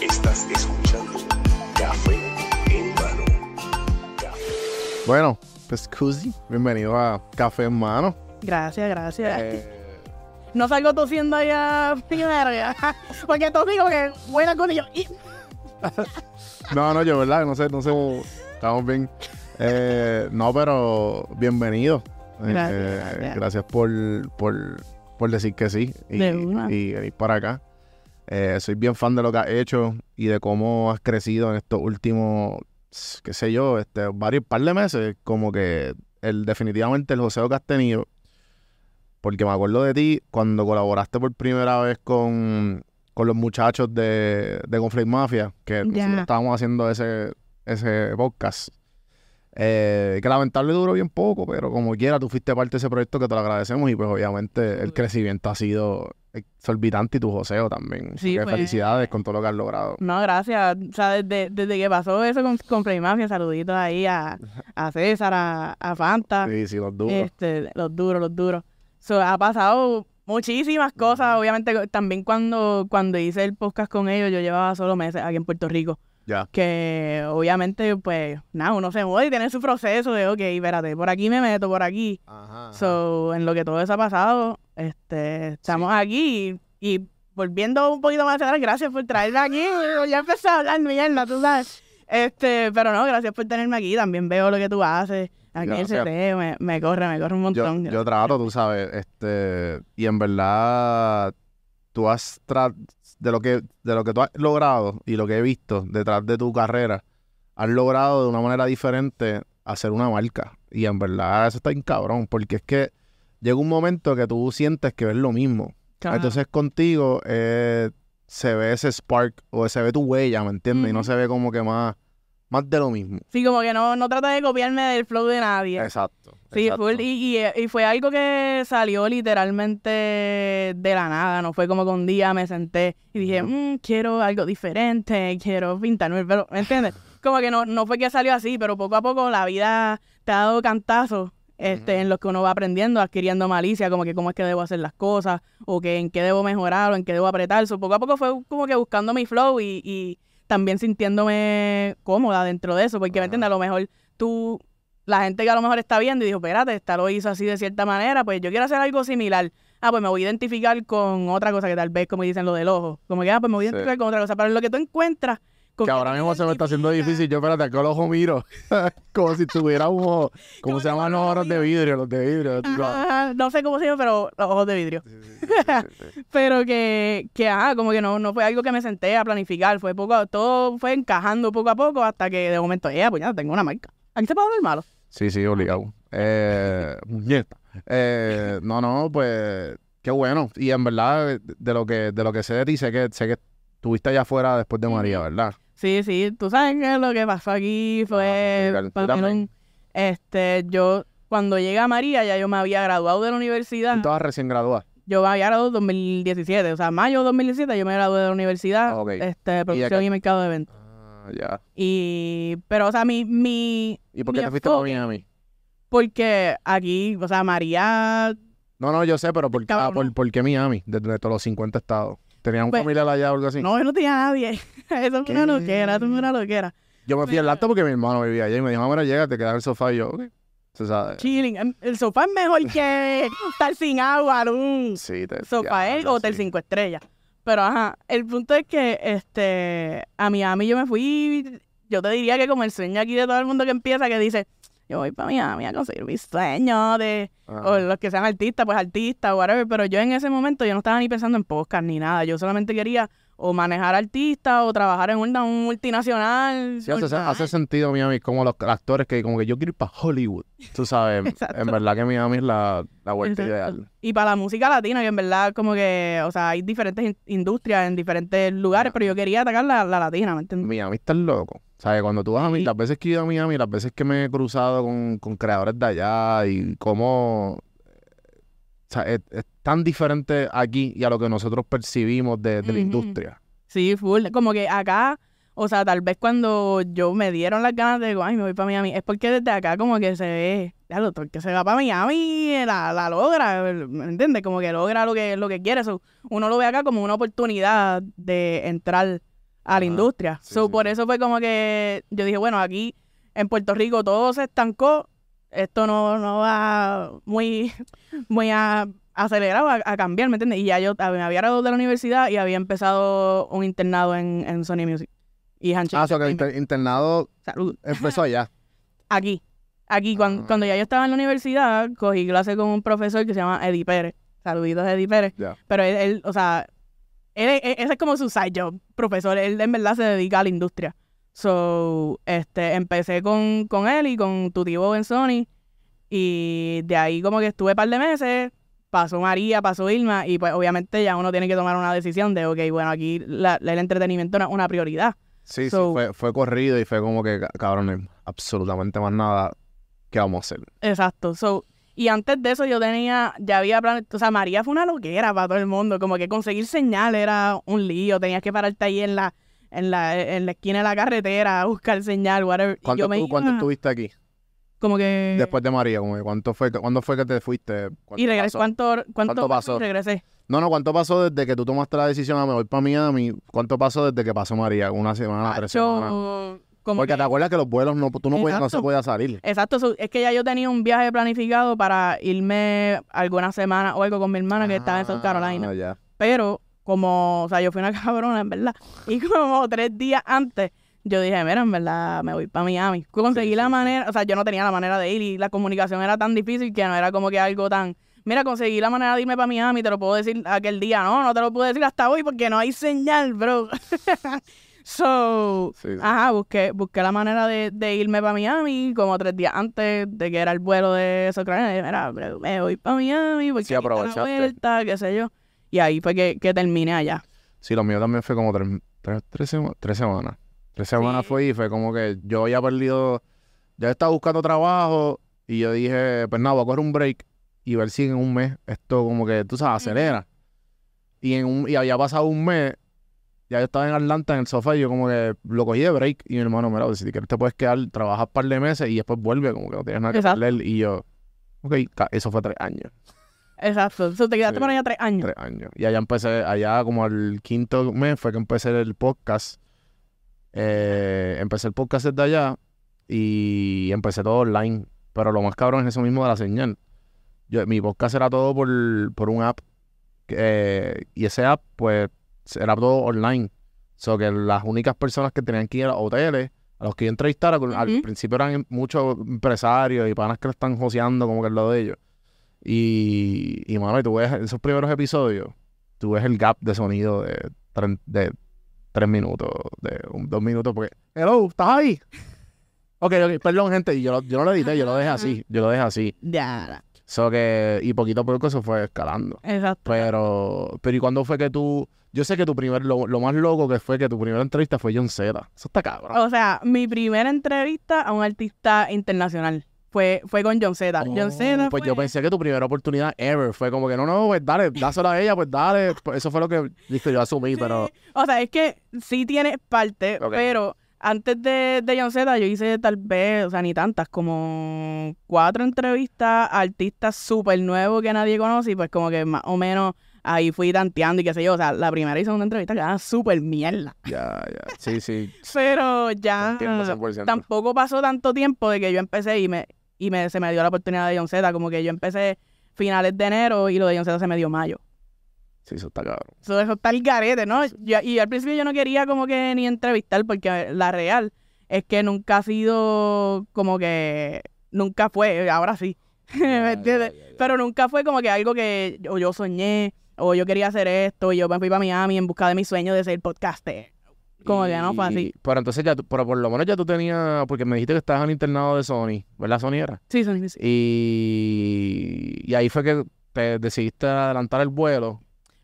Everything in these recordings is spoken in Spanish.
Estás escuchando Café en mano. Bueno, pues Cusi, bienvenido a Café en Mano. Gracias, gracias. Eh, No salgo tosiendo allá. Porque tosí como que buena con ellos. Y- no, no, yo, ¿verdad? No sé, no sé. Estamos bien. Eh, no, pero bienvenido. Eh, Gracias, eh, gracias. gracias por, por, por decir que sí y, De una. y para acá. Eh, soy bien fan de lo que has hecho y de cómo has crecido en estos últimos, qué sé yo, este, varios par de meses. Como que el, definitivamente el joseo que has tenido. Porque me acuerdo de ti cuando colaboraste por primera vez con, con los muchachos de, de Conflict Mafia, que nosotros estábamos haciendo ese, ese podcast. Eh, que lamentable duró bien poco, pero como quiera, tú fuiste parte de ese proyecto que te lo agradecemos y pues obviamente el crecimiento ha sido exorbitante y tu joseo también. Sí, pues. felicidades con todo lo que has logrado. No, gracias. O sea, desde, desde que pasó eso con, con Play Mafia, saluditos ahí a, a César, a, a Fanta. Sí, sí, los duros. Este, los duros, los duros. So, ha pasado muchísimas cosas. Obviamente, también cuando, cuando hice el podcast con ellos, yo llevaba solo meses aquí en Puerto Rico. Ya. Que obviamente, pues, nada, uno se mueve y tiene su proceso de, ok, espérate, por aquí me meto, por aquí. Ajá. So, en lo que todo eso ha pasado, este, estamos aquí y, y volviendo un poquito más atrás, gracias por traerme aquí. Ya empecé a hablar mierda, tú sabes. Este, pero no, gracias por tenerme aquí. También veo lo que tú haces. Aquí en el. CT me, me corre, me corre un montón. yo trato, tú sabes, este, y en verdad, tú has tra- de lo que, de lo que tú has logrado y lo que he visto detrás de tu carrera, has logrado de una manera diferente hacer una marca. Y en verdad eso está bien cabrón, porque es que llega un momento que tú sientes que ves lo mismo. Claro. Entonces contigo eh, se ve ese spark o se ve tu huella, ¿me entiendes? Y no se ve como que más, más de lo mismo. Sí, como que no, no trata de copiarme del flow de nadie. Exacto. Sí, exacto. y, y, y fue algo que salió literalmente de la nada, no fue como que un día me senté y dije, Ujú. "Mm, quiero algo diferente, quiero pintarme el pelo, ¿me entiendes? Como que no, no fue que salió así, pero poco a poco la vida te ha dado cantazos este, en los que uno va aprendiendo, adquiriendo malicia, como que cómo es que debo hacer las cosas, o que en qué debo mejorar, o en qué debo apretar. So, poco a poco fue como que buscando mi flow y, y también sintiéndome cómoda dentro de eso, porque, ¿me entiendes? A lo mejor tú la gente que a lo mejor está viendo y dijo, espérate, esta lo hizo así de cierta manera, pues yo quiero hacer algo similar. Ah, pues me voy a identificar con otra cosa que tal vez, como dicen lo del ojo. Como que, ah, pues me voy a Sí. identificar con otra cosa. Pero lo que tú encuentras... Que que ahora mismo se me está haciendo difícil. Yo, espérate, acá el ojo miro. como si tuviera un ojo. ¿Cómo se llaman los ojos de vidrio. Los de vidrio. No sé cómo se llama, pero los ojos de vidrio. Pero que, que ajá, como que no, no fue algo que me senté a planificar. Fue poco, a- todo fue encajando poco a poco hasta que de momento, eh, pues ya tengo una marca. Aquí se puede hablar malo. Sí, sí, obligado. Eh. Eh, no, no, pues qué bueno. Y en verdad, de lo que, de lo que sé de ti, sé que, sé que estuviste allá afuera después de María, ¿verdad? Sí, sí, tú sabes que lo que pasó aquí fue explicar, para mí este, yo cuando llegué a María ya yo me había graduado de la universidad. Estabas recién graduada. Yo me había graduado en 2017, o sea, mayo de 2017 yo me gradué de la universidad, Ah, este, producción y, mercado de eventos. Ah, ya. Y, pero, o sea, mi, mi, ¿Y por mi qué te fuiste para Miami? Porque aquí, o sea, María, No, no, yo sé, pero ¿por, ah, por, por qué Miami? Desde de todos los 50 estados. ¿Tenían un Pues, familiar allá o algo así? no, yo no tenía nadie. Eso fue una loquera, eso fue una loquera. Yo me fui al Pero- acto porque mi hermano vivía allá y me dijo, ahora llega, te quedas en el sofá y yo, ok. Se sabe. Chilling. Em, El sofá es mejor que estar sin agua, luz. Sí, te Sofá es hotel sí. 5 estrellas. Pero ajá, el punto es que este a Miami yo me fui, yo te diría que como el sueño aquí de todo el mundo que empieza que dice, yo voy para Miami a conseguir mi sueño de o los que sean artistas, pues artistas, whatever, pero yo en ese momento yo no estaba ni pensando en podcast ni nada, yo solamente quería o manejar artistas o trabajar en una un multinacional. Sí, hace, hace sentido Miami como los actores que como que yo quiero ir para Hollywood. Tú sabes, en verdad que Miami es la, la vuelta Exacto. ideal. Y para la música latina, que en verdad como que, o sea, hay diferentes in- industrias en diferentes lugares, pero yo quería atacar la, la latina, ¿me entiendes? Miami está loco. ¿Sabes? Cuando tú vas a Sí. las veces que he ido a Miami, las veces que me he cruzado con, con creadores de allá y cómo... O sea, es, es tan diferente aquí y a lo que nosotros percibimos de, de la industria. Sí, full. Como que acá, O sea, tal vez cuando yo me dieron las ganas de, ay, me voy para Miami, es porque desde acá como que se ve, ya lo que se va para Miami, la, la logra, ¿me entiendes? Como que logra lo que, lo que quiere. So, uno lo ve acá como una oportunidad de entrar a la industria. sí, so, sí, por sí. eso fue como que yo dije, bueno, aquí en Puerto Rico todo se estancó, esto no, no va muy, muy a- acelerado a, a cambiar, ¿me entiendes? Y ya yo me había graduado de la universidad y había empezado un internado en, en Sony Music. Y Handshake. Ah, o sea, que el inter- internado Salud. empezó allá. Aquí. Aquí, Ah. cuando ya yo estaba en la universidad, cogí clase con un profesor que se llama Eddie Pérez. Saluditos, Eddie Pérez. Pero él, él, o sea, él, él- ese es como su side job, profesor. Él en verdad se dedica a la industria. So, este, empecé con, con él y con Tutivo en Sony. Y de ahí como que estuve un par de meses. Pasó María, pasó Irma. Y pues obviamente ya uno tiene que tomar una decisión de, ok, bueno, aquí la- el entretenimiento no es una prioridad. Sí, So- sí, fue, fue corrido y fue como que, ca- cabrón, absolutamente más nada que vamos a hacer. Exacto. So, y antes de eso yo tenía, ya había planes, o sea, María fue una loquera para todo el mundo, como que conseguir señal era un lío, tenías que pararte ahí en la, en la, en la esquina de la carretera a buscar señal, whatever. ¿Cuánto, tú- cuánto estuviste aquí? como que Después de María, como que ¿cuánto fue, ¿cuándo fue que te fuiste? ¿Cuánto y regresé? ¿cuánto, cuánto, ¿Cuánto pasó? regresé? No, no, ¿cuánto pasó desde que tú tomaste la decisión a me voy para Miami? ¿Cuánto pasó desde que pasó María? ¿Una semana, tres semanas? Como Porque que- te acuerdas que los vuelos no, tú no, podías- no se Exacto. podía salir. Exacto, so, es que ya yo tenía un viaje planificado para irme algunas semanas o algo con mi hermana que estaba en South Carolina. Ah, ya. Pero, como, o sea, yo fui una cabrona, en verdad. Y como tres días antes, yo dije, mira, en verdad, me voy para Miami. Conseguí Sí, la sí. manera, o sea, yo no tenía la manera de ir y la comunicación era tan difícil que no era como que algo tan. Mira, conseguí la manera de irme para Miami, te lo puedo decir aquel día. No, no te lo puedo decir hasta hoy porque no hay señal, bro. so, Sí, sí. ajá, busqué, busqué la manera de, de irme para Miami como tres días antes de que era el vuelo de. Y dije, Mira, me voy para Miami porque Sí, aprovechaste. vuelta, qué sé yo. Y ahí fue que, que terminé allá. Sí, lo mío también fue como tres, tres, tres, sema- tres semanas. Tres semanas fue y fue como que yo había perdido, ya estaba buscando trabajo y yo dije, pues nada, voy a coger un break y ver si en un mes esto como que, tú sabes, acelera. Y, en un, y había pasado un mes, ya yo estaba en Atlanta en el sofá y yo como que lo cogí de break y mi hermano, mira, si quieres te puedes quedar, trabajas un par de meses y después vuelve, como que no tienes nada que Exacto. perder. Y yo, ok, eso fue tres años. Exacto. So, te quedaste Sí. por allá tres años. Tres años. Y allá empecé, allá como el quinto mes fue que empecé el podcast. Eh, empecé el podcast desde allá y empecé todo online. Pero lo más cabrón es eso mismo de la señal. Yo, mi podcast era todo por, por un app. eh, y ese app, pues, era todo online. So que las únicas personas que tenían que ir a hoteles, a los que yo entrevistara, al Ujú. principio eran muchos empresarios y panas que lo están joseando como que es lo de ellos. Y, y mano, y tú ves esos primeros episodios, tú ves el gap de sonido de, tre- de tres minutos, de un- dos minutos, porque, hello, ¿estás ahí? Ok, ok, perdón, gente, yo, yo no lo edité, yo lo dejé así, yo lo dejé así. Ya. So que, y poquito a poco eso fue escalando. Exacto. Pero, pero ¿y cuándo fue que tú, yo sé que tu primer, lo, lo más loco que fue que tu primera entrevista fue John Z. Eso está cabrón. O sea, mi primera entrevista a un artista internacional fue, fue con John Z. John Z Oh, pues fue- yo pensé que tu primera oportunidad ever fue como que no, no, pues dale, dásela a ella, pues dale. Pues eso fue lo que listo, yo asumí, pero. O sea, es que sí tiene parte, pero antes de, de John Z yo hice tal vez, o sea, ni tantas, como cuatro entrevistas a artistas súper nuevos que nadie conoce y pues como que más o menos ahí fui tanteando y qué sé yo. O sea, la primera y segunda entrevista quedaban súper mierda. ya, ya. Sí, sí. Pero ya entiendo 100%. tampoco pasó tanto tiempo de que yo empecé y me y me, se me dio la oportunidad de John Z. Como que yo empecé finales de enero y lo de John Z se me dio mayo. Sí, eso está cabrón. Eso, eso está el garete, ¿no? Yo- y al principio yo no quería como que ni entrevistar porque la real es que nunca ha sido como que... Nunca fue, ahora sí. ¿Me entiendes? Pero nunca fue como que algo que o yo soñé o yo quería hacer esto y yo me fui para Miami en busca de mi sueño de ser podcaster. Como que no fue así. Y- Pero entonces ya, tú- pero por lo menos ya tú tenías, porque me dijiste que estabas en el internado de Sony, ¿verdad, Sony era? Sí, sí, sí. Y, y ahí fue que te decidiste adelantar el vuelo.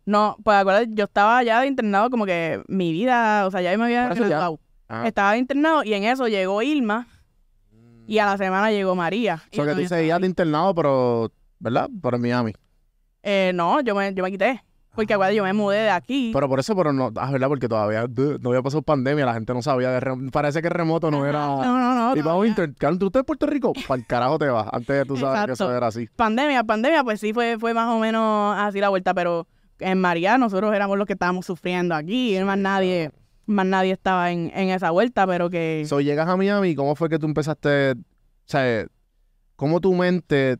No, pues acuérdate, yo estaba ya de internado como que mi vida, o sea, ya me había ya. Estaba de internado y en eso llegó Irma y a la semana llegó María. O sea, Y que tú yo- seguías de internado, pero, ¿verdad? Pero en Miami. Eh, no, yo me, yo me quité. Porque acuérdate, yo me mudé de aquí. Pero por eso, pero no, ah, ¿verdad? Porque todavía duh, no había pasado pandemia, la gente no sabía de rem- Parece que remoto no era. no, no, no. y vamos a ¿Tú estás de Puerto Rico? Para el carajo te vas. Antes tú sabes que eso era así. Pandemia, pandemia, pues sí fue, fue más o menos así la vuelta, pero en María nosotros éramos los que estábamos sufriendo aquí, más nadie, más nadie estaba en, en esa vuelta, pero que So, llegas a Miami, ¿cómo fue que tú empezaste? O sea, ¿cómo tu mente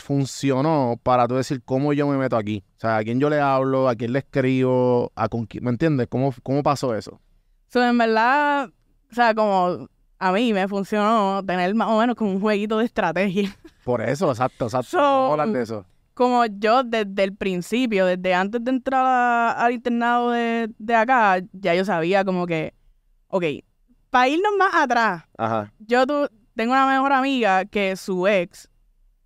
funcionó para tú decir cómo yo me meto aquí? O sea, ¿a quién yo le hablo? ¿A quién le escribo? ¿A con quién? ¿Me entiendes? ¿Cómo, ¿Cómo pasó eso? so, en verdad, o sea, como a mí me funcionó tener más o menos como un jueguito de estrategia. Por eso, exacto, exacto. So- de eso. Como yo desde el principio, desde antes de entrar a- al internado de, de acá, ya yo sabía como que, ok, para irnos más atrás, Ajá. yo tu- tengo una mejor amiga que su ex,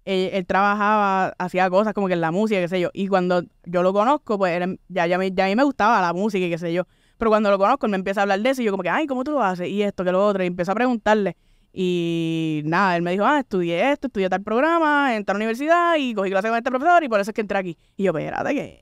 él, él trabajaba, hacía cosas como que en la música, qué sé yo, y cuando yo lo conozco, pues él ya, ya, me- ya a mí me gustaba la música y qué sé yo, pero cuando lo conozco, él me empieza a hablar de eso y yo como que, ay, ¿cómo tú lo haces? Y esto, que lo otro, y empiezo a preguntarle. Y nada, él me dijo, ah, estudié esto, estudié tal programa, entré a la universidad y cogí clase con este profesor y por eso es que entré aquí. Y yo, espérate, ¿qué?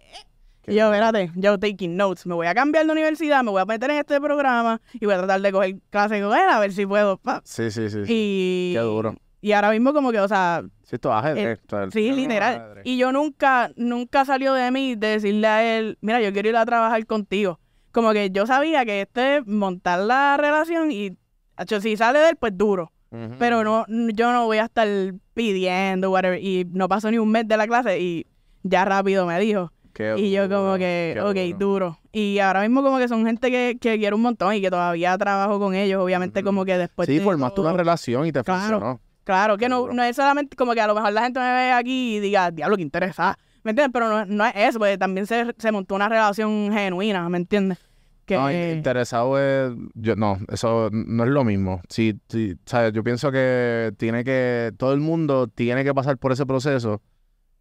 Y yo, espérate, yo taking notes, me voy a cambiar de universidad, me voy a meter en este programa y voy a tratar de coger clase con él a ver si puedo. pa. Sí, sí, sí. sí. Y, Qué duro. Y ahora mismo como que, o sea, Sí, o sea, el sí, literal. Y yo nunca, nunca salió de mí de decirle a él, mira, yo quiero ir a trabajar contigo. Como que yo sabía que este es montar la relación y, acho, si sale de él, pues duro. Pero no, yo no voy a estar pidiendo, whatever. Y no pasó ni un mes de la clase y ya rápido me dijo. Qué Y yo como que, ok, duro. Y ahora mismo como que son gente que, que quiero un montón y que todavía trabajo con ellos, obviamente como que después Sí, de formaste una todo- relación y te Claro. funcionó. Claro, que no, no es solamente como que a lo mejor la gente me ve aquí y diga, diablo, que interesa. ¿Me entiendes? Pero no, no es eso, porque también se, se montó una relación genuina, ¿me entiendes? Que, No, interesado es. Yo, no, eso no es lo mismo. Sí, sí, ¿sabes? Yo pienso que tiene que. Todo el mundo tiene que pasar por ese proceso.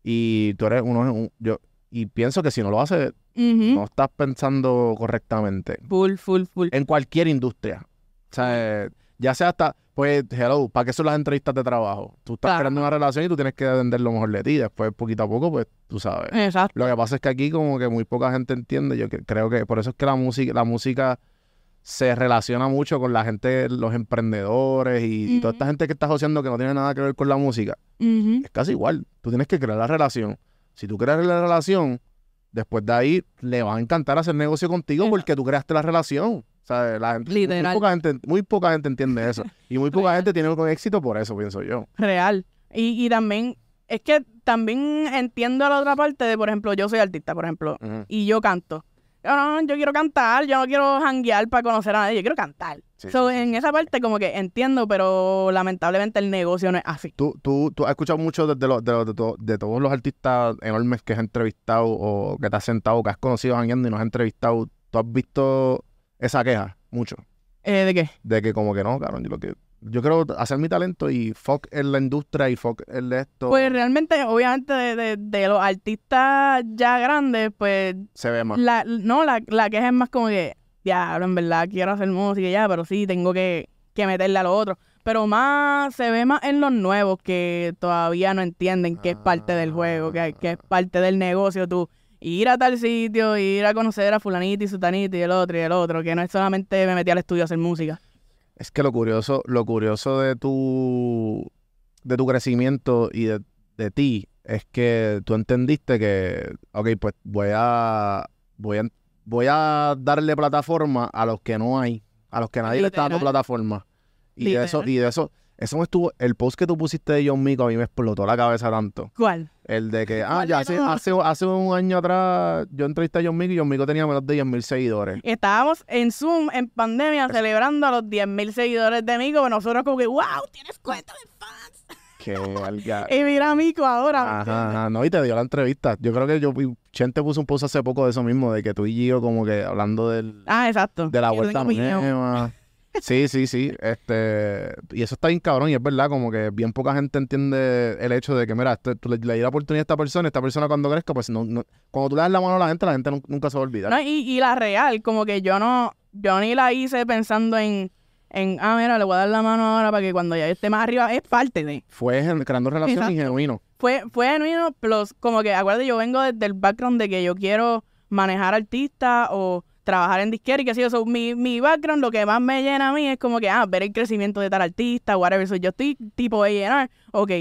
Y tú eres uno. un- yo, y pienso que si no lo haces, no estás pensando correctamente. Full, full, full. En cualquier industria. O sea, ya sea hasta. Pues, hello, ¿para qué son las entrevistas de trabajo? Tú estás Claro. creando una relación y tú tienes que vender lo mejor de ti. Después, poquito a poco, pues tú sabes. Exacto. Lo que pasa es que aquí como que muy poca gente entiende. Yo creo que por eso es que la música, la música se relaciona mucho con la gente, los emprendedores y, toda esta gente que está asociando que no tiene nada que ver con la música. Es casi igual. Tú tienes que crear la relación. Si tú creas la relación, después de ahí le va a encantar hacer negocio contigo Exacto. porque tú creaste la relación. Sea, la gente, muy- Muy, Literal. poca gente, muy poca gente entiende eso. Y muy poca gente tiene éxito por eso, pienso yo. Real. Y, y también, es que también entiendo la otra parte de, por ejemplo, yo soy artista, por ejemplo, Ujú. y yo canto. Yo no, yo quiero cantar, yo no quiero janguear para conocer a nadie, yo quiero cantar. Sí, So, sí, sí, en esa parte como que entiendo, pero lamentablemente el negocio no es así. Tú, tú, tú has escuchado mucho de, de, los- de, los- de to- de todos los artistas enormes que has entrevistado o que te has sentado, que has conocido jangueando y nos has entrevistado. ¿Tú has visto esa queja? Mucho. Eh, ¿De qué? De que como que no, cabrón, yo lo que... Yo quiero hacer mi talento y fuck en la industria y fuck el esto. Pues realmente, obviamente, de, de- de los artistas ya grandes, pues, se ve más. la, no, la, la queja es más como que, diablo, en verdad quiero hacer música y ya, pero sí, tengo que, que meterle a lo otro. Pero más, se ve más en los nuevos que todavía no entienden que es parte del juego, que, que es parte del negocio tú. Ir a tal sitio, ir a conocer a fulanito y sutanito y el otro y el otro, que no es solamente me metí al estudio a hacer música. Es que lo curioso, lo curioso de tu, de tu crecimiento y de, de ti es que tú entendiste que, ok, pues voy a, voy a, voy a darle plataforma a los que no hay, a los que nadie le está dando Literal. plataforma. Y de eso, Literal. y de eso, eso me estuvo, el post que tú pusiste de John Mico a mí me explotó la cabeza tanto. ¿Cuál? El de que, ah, ¿Cuál ya hace, hace, hace un año atrás yo entrevisté a John Mico y John Mico tenía menos de 10 mil seguidores. Estábamos en Zoom, en pandemia, celebrando a los 10.000 seguidores de Mico, nosotros como que, wow, tienes cuenta de fans. Que valga- Y mira a Mico ahora. ¿me Ajá, ajá, no, y te dio la entrevista. Yo creo que yo, Chente puso un post hace poco de eso mismo, de que tú y Gio como que hablando del, Ah, exacto. de la Yo vuelta nueva. Sí, sí, sí. Este, y eso está bien cabrón, y es verdad, como que bien poca gente entiende el hecho de que, mira, este, tú le, le di la oportunidad a esta persona, esta persona cuando crezca, pues no, no- cuando tú le das la mano a la gente, la gente nun- nunca se va a olvidar. No, y, y la real, como que yo no, yo ni la hice pensando en, en, ah, mira, le voy a dar la mano ahora para que cuando ya esté más arriba, es parte de. Fue creando relaciones y Exacto. genuino. fue, fue genuino, plus como que, acuérdate, yo vengo desde el background de que yo quiero manejar artistas o trabajar en disquera y que sé yo, so, mi, mi background, lo que más me llena a mí es como que, ah, ver el crecimiento de tal artista, whatever, so, yo estoy tipo de llenar, ok,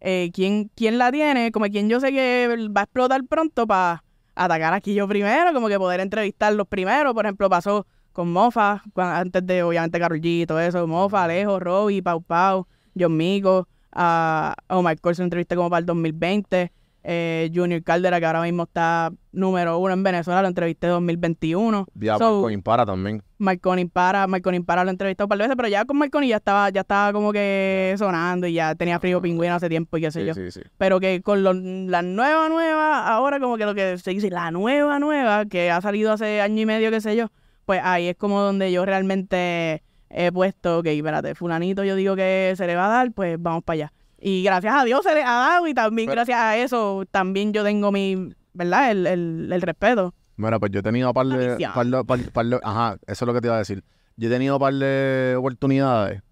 eh, ¿quién, ¿quién la tiene? Como quien yo sé que va a explotar pronto para atacar aquí yo primero, como que poder entrevistarlos primero, por ejemplo, pasó con Mofa, antes de obviamente Karol G y todo eso, Mofa, Alejo, Robbie, Pau Pau, John Mico, a Omar Corso entrevisté como para el 2020, eh, Junior Caldera, que ahora mismo está número uno en Venezuela, lo entrevisté en 2021. Ya So, Impara también. Marconi para, Marconi para lo he entrevistado un par de veces, pero ya con Marconi ya estaba, ya estaba como que sonando y ya tenía frío pingüino hace tiempo y qué sé Sí, yo. sí, sí. Pero que con lo- la nueva, nueva, ahora como que lo que se dice, la nueva, nueva, que ha salido hace año y medio, qué sé yo, pues ahí es como donde yo realmente he puesto, ok, espérate, fulanito yo digo que se le va a dar, pues vamos para allá. Y gracias a Dios se le ha dado y también Pero- gracias a eso también yo tengo mi, ¿verdad? El, el, el respeto. Mira, pues yo he tenido par de, par de- par- par de- Ajá, eso es lo que te iba a decir. Yo he tenido par de oportunidades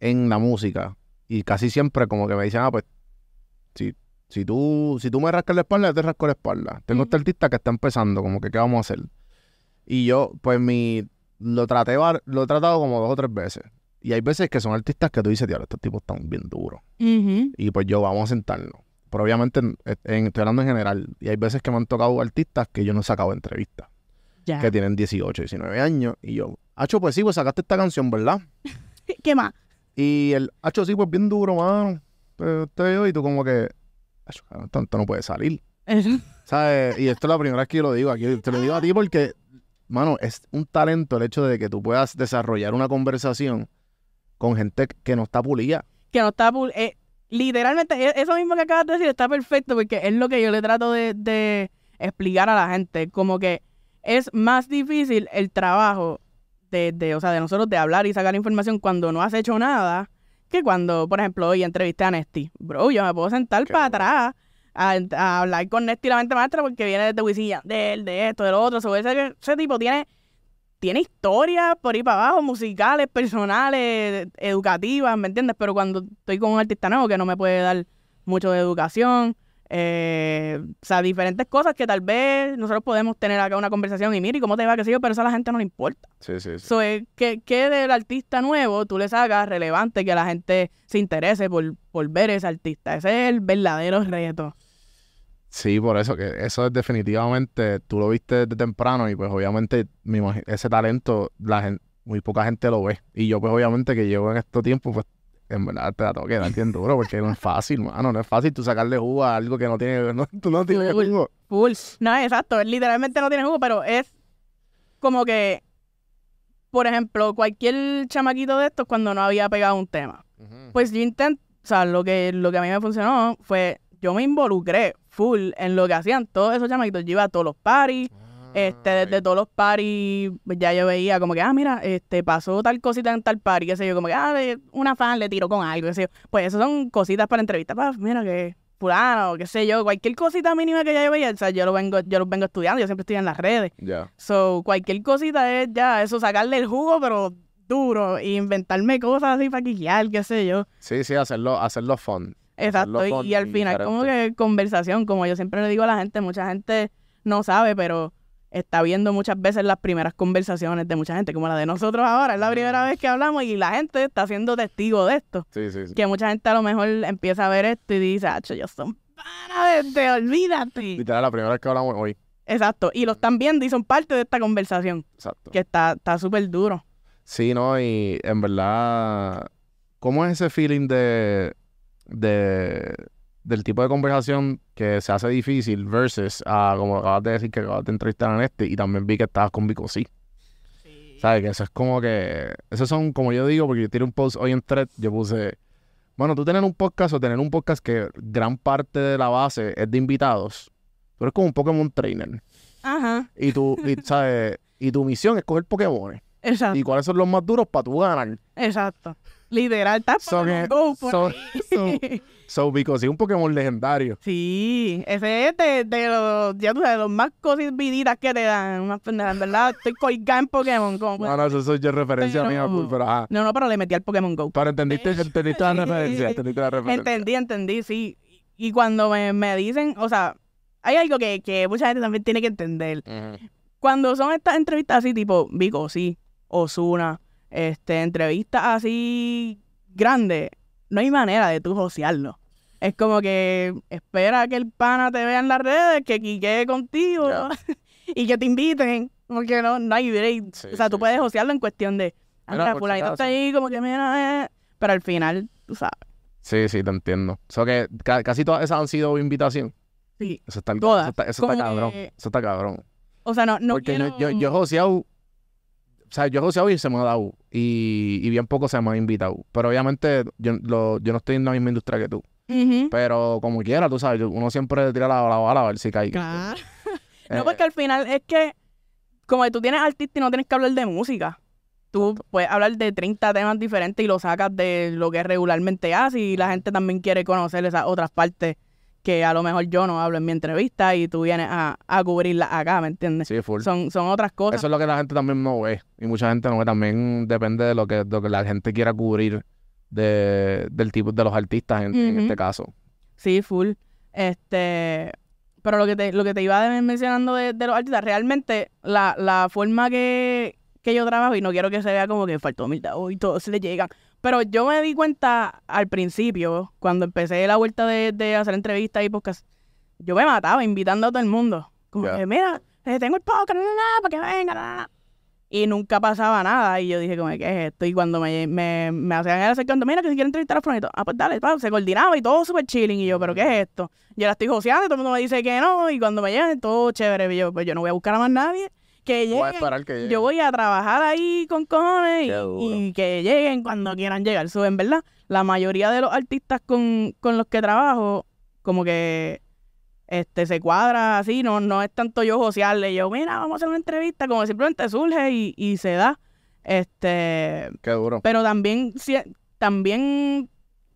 en la música y casi siempre como que me dicen, ah, pues, si, si, tú, si tú me rascas la espalda, yo te rasco la espalda. Tengo este artista que está empezando, como que, ¿qué vamos a hacer? Y yo, pues, mi... Lo, traté, lo he tratado como dos o tres veces. Y hay veces que son artistas que tú dices, tío, estos tipos están bien duros. Y pues yo, vamos a sentarnos. Pero obviamente, en- en- estoy hablando en general. Y hay veces que me han tocado artistas que yo no he sacado entrevistas Ya. que tienen 18, 19 años. Y yo, Hacho, pues sí, pues sacaste esta canción, ¿verdad? ¿Qué más? Y el Hacho, sí, pues bien duro, mano. Pero usted yo, y tú como que, Hacho, tanto no puede salir. ¿Sabes? Y esto es la primera vez que yo lo digo aquí. Te lo digo a ti porque, mano, es un talento el hecho de que tú puedas desarrollar una conversación con gente que no está pulida. que no está pul- eh, literalmente e- eso mismo que acabas de decir está perfecto porque es lo que yo le trato de, de explicar a la gente como que es más difícil el trabajo de, de, o sea, de nosotros de hablar y sacar información cuando no has hecho nada que cuando, por ejemplo, hoy entrevisté a Nesty. Bro, yo me puedo sentar Qué para bueno. atrás a, a hablar con Nesty la mente maestra porque viene desde Wisin y Yandel, de esto, de lo otro. So, ese, ese tipo tiene tiene historias por ahí para abajo, musicales, personales, educativas, ¿me entiendes? Pero cuando estoy con un artista nuevo que no me puede dar mucho de educación, eh, o sea, diferentes cosas que tal vez nosotros podemos tener acá una conversación y mira, ¿y cómo te va? qué sé yo, pero eso a la gente no le importa. Sí, sí, sí. So, eh, ¿qué, qué del artista nuevo tú le sacas relevante que la gente se interese por, por ver ese artista? Ese es el verdadero reto. Sí, por eso, que eso es definitivamente, tú lo viste desde temprano y pues obviamente me imagi- ese talento, la gen- muy poca gente lo ve. Y yo pues obviamente que llevo en estos tiempos, pues en verdad te la tengo que dar bien duro porque no es fácil, mano, no es fácil tú sacarle jugo a algo que no tiene, no, tú no tienes Full. jugo. Full. No, exacto. Literalmente no tiene jugo, pero es como que, por ejemplo, cualquier chamaquito de estos cuando no había pegado un tema. Pues yo intento, o sea, lo que, lo que a mí me funcionó fue, yo me involucré full en lo que hacían todos esos chamaquitos. Yo iba a todos los parties, este, desde todos los parties, pues, ya yo veía como que, ah, mira, este, pasó tal cosita en tal party, qué sé yo, como que, ah, una fan le tiró con algo, qué sé yo. Pues eso son cositas para entrevistas, pa, mira que fulano, qué sé yo, cualquier cosita mínima que ya yo veía, o sea, yo lo vengo, yo lo vengo estudiando, yo siempre estoy en las redes. Ya. So, cualquier cosita es ya eso, sacarle el jugo, pero duro, e inventarme cosas así para quiquear, qué sé yo. Sí, sí, hacerlo, hacerlo fun. Exacto, y, y al final como que conversación, como yo siempre le digo a la gente, mucha gente no sabe, pero está viendo muchas veces las primeras conversaciones de mucha gente, como la de nosotros ahora, es la primera vez que hablamos y la gente está siendo testigo de esto. Sí, sí, sí. Que mucha gente a lo mejor empieza a ver esto y dice, ah, ellos son panas de olvídate. Literal, la primera vez que hablamos hoy. Exacto, y lo están viendo y son parte de esta conversación, Exacto. que está está súper duro. Sí, no, y en verdad, ¿cómo es ese feeling de, de del tipo de conversación que se hace difícil versus a, como acabas de decir que acabas de entrevistar a Nesti y también vi que estabas con Vico sí. ¿Sabes? Que eso es como que, esos son, como yo digo, porque yo tiré un post hoy en thread, yo puse, bueno, tú tener un podcast o tener un podcast que gran parte de la base es de invitados, tú eres como un Pokémon trainer. Ajá, Y tú, y, ¿sabes? Y tu misión es coger Pokémon. exacto, ¿Y cuáles son los más duros para tú ganar? exacto. Literal, está So Go por so- ahí. So, sí, un Pokémon legendario. Sí, ese es de, de los, ya tú sabes, los más cositas que te dan, en verdad, estoy colgada en Pokémon. Como, No, no, eso soy yo referencia Pero- mía, full, pero ajá. no, no, pero le metí al Pokémon Go. Pero entendiste, entendiste la referencia, entendiste la referencia. Entendí, entendí, sí. y cuando me, me dicen, o sea, hay algo que, que mucha gente también tiene que entender. Cuando son estas entrevistas así, tipo Vico, sí, Osuna, este, entrevistas así grandes, no hay manera de tú josearlo. Es como que espera que el pana te vea en las redes, que quique contigo y que te inviten. Porque no, no hay break. o sea, tú puedes josearlo en cuestión de, anda, si fulanito está ahí, como que mira, eh", pero al final, tú sabes. Sí, sí, te entiendo. So que ca- casi todas esas han sido invitación. Sí. Eso está, Todas. eso está, eso está cabrón. que- Eso está cabrón. O sea, no, no Porque quiero... yo, yo, yo he joseado, o sea, yo he joseado y se me ha dado. Y, y bien poco se me ha invitado. Pero obviamente yo, lo- yo no estoy en la misma industria que tú. Pero como quiera, tú sabes, uno siempre tira la, la bala a ver si cae. Claro. Eh, No, porque al final es que, como que tú tienes artista y no tienes que hablar de música. Tú puedes hablar de 30 temas diferentes y lo sacas de lo que regularmente haces y la gente también quiere conocer esas otras partes que a lo mejor yo no hablo en mi entrevista y tú vienes a, a cubrirlas acá, ¿me entiendes? Sí, full. Son, son otras cosas. Eso es lo que la gente también no ve. Y mucha gente no ve. También depende de lo que, de lo que la gente quiera cubrir de, del tipo de los artistas en, este caso. Sí, full. Este, pero lo que te, lo que te iba mencionando de, de los artistas, realmente la, la forma que, que yo trabajo, y no quiero que se vea como que faltó humildad, hoy todos se le llegan, pero yo me di cuenta al principio, cuando empecé la vuelta de, de hacer entrevistas y podcast, yo me mataba invitando a todo el mundo. Como que, mira, eh, tengo el podcast, para que venga, na, na, na". Y nunca pasaba nada. Y yo dije, como, ¿qué es esto? Y cuando me, me, me hacían el acercamiento, mira, que si quieren entrevistar a Fronito, ah, pues dale, pa, se coordinaba y todo súper chilling. Y yo, ¿pero qué es esto? Yo la estoy joseando, todo el mundo me dice que no. Y cuando me llegan, todo chévere. Y yo, pues yo no voy a buscar a más nadie. Que Voy a lleguen. esperar que llegue. Yo voy a trabajar ahí con cojones y que lleguen cuando quieran llegar. So, en verdad, la mayoría de los artistas con, con los que trabajo, como que este se cuadra así, no, no es tanto yo josearle, yo, mira, vamos a hacer una entrevista, como simplemente surge y, y se da. Este, Qué duro. pero también, si- también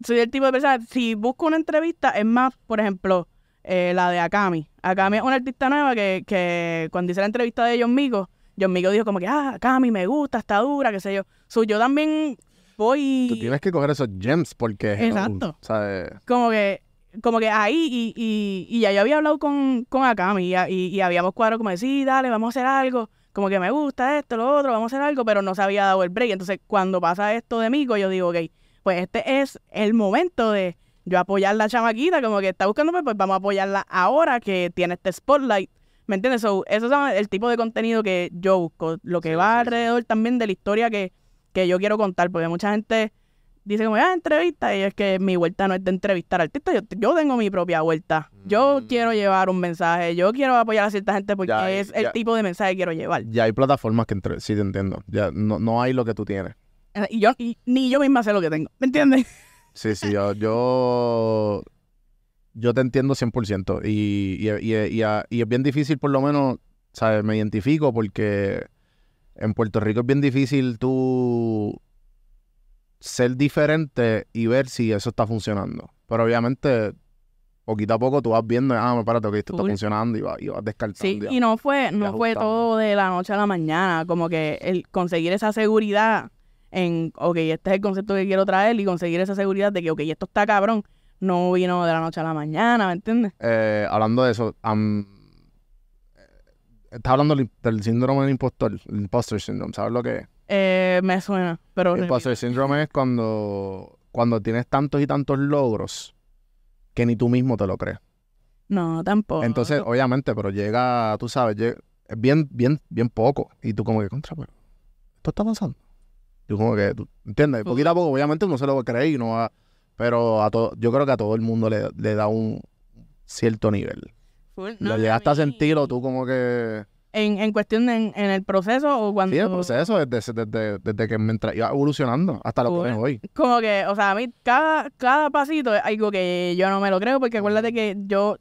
soy el tipo de persona, si busco una entrevista, es más, por ejemplo, eh, la de Akami. Akami es una artista nueva que, que cuando hice la entrevista de John Migo, John Migo dijo como que, ah, Akami me gusta, está dura, qué sé yo. So, yo también voy... Tú tienes que coger esos gems porque... Exacto. ¿sabes? como que como que ahí y, y, y ya yo había hablado con, con Akami y, y, y habíamos cuadrado como de, sí, dale, vamos a hacer algo, como que me gusta esto, lo otro, vamos a hacer algo, pero no se había dado el break. Entonces, cuando pasa esto de Mico, yo digo, ok, pues este es el momento de yo apoyar la chamaquita, como que está buscando, pues, pues vamos a apoyarla ahora que tiene este spotlight. ¿Me entiendes? So, eso es el tipo de contenido que yo busco, lo que Sí, va sí, sí. alrededor también de la historia que, que yo quiero contar, porque mucha gente dice como, ah, entrevista, y es que mi vuelta no es de entrevistar artistas, yo, yo tengo mi propia vuelta. Yo Mm. quiero llevar un mensaje, yo quiero apoyar a cierta gente porque Ya, es el tipo de mensaje que quiero llevar. Ya hay plataformas que... entre- Sí, te entiendo. Ya no, no hay lo que tú tienes. Eh, Y yo, y ni yo misma sé lo que tengo, ¿me entiendes? Sí, sí, yo, yo, yo te entiendo 100%. Y, y, y, y, y es bien difícil, por lo menos, ¿sabes? Me identifico porque en Puerto Rico es bien difícil tú ser diferente y ver si eso está funcionando. Pero obviamente, poquito a poco tú vas viendo, ah, espérate, ok, esto está funcionando y, va, y vas descartando. Sí, y no fue, no fue todo de la noche a la mañana, como que el conseguir esa seguridad en, ok, este es el concepto que quiero traer y conseguir esa seguridad de que, ok, esto está cabrón, no vino de la noche a la mañana, ¿me entiendes? Eh, hablando de eso, eh, estás hablando del, del síndrome del impostor, el imposter syndrome, ¿sabes lo que es? Eh, me suena, pero... El imposter syndrome es cuando, cuando tienes tantos y tantos logros que ni tú mismo te lo crees. No, tampoco. Entonces, obviamente, pero llega, tú sabes, llega- es bien, bien, bien poco. Y tú como que, contra, pero esto está pasando. Tú como que, tú, ¿entiendes? Poquito a poco, obviamente uno se lo va a creer y no va... Pero a todo, yo creo que a todo el mundo le, le da un cierto nivel. Full, no, lo a llegaste a mí- sentir o tú como que... En, en cuestión de en, en el proceso o cuando... Sí, el proceso desde, desde, desde que mientras iba evolucionando hasta lo que ves hoy. Como que, o sea, a mí cada, cada pasito es algo que yo no me lo creo porque acuérdate que yo,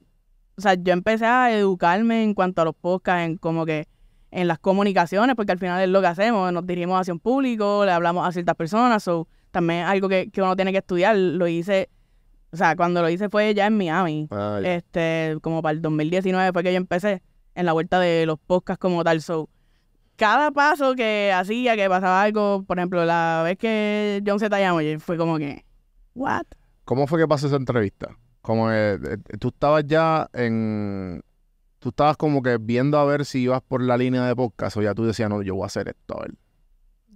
o sea, yo empecé a educarme en cuanto a los podcasts, en como que en las comunicaciones, porque al final es lo que hacemos, nos dirigimos hacia un público, le hablamos a ciertas personas, so, también es algo que, que uno tiene que estudiar, lo hice, o sea, cuando lo hice fue ya en Miami, Ah, este, como para el 2019 fue que yo empecé en la vuelta de los podcasts como tal. So, cada paso que hacía, que pasaba algo, por ejemplo, la vez que John se llamó, fue como que, ¿what? ¿Cómo fue que pasó esa entrevista? Como eh, eh, tú estabas ya en... Tú estabas como que viendo a ver si ibas por la línea de podcast o ya tú decías, no, yo voy a hacer esto, a ver.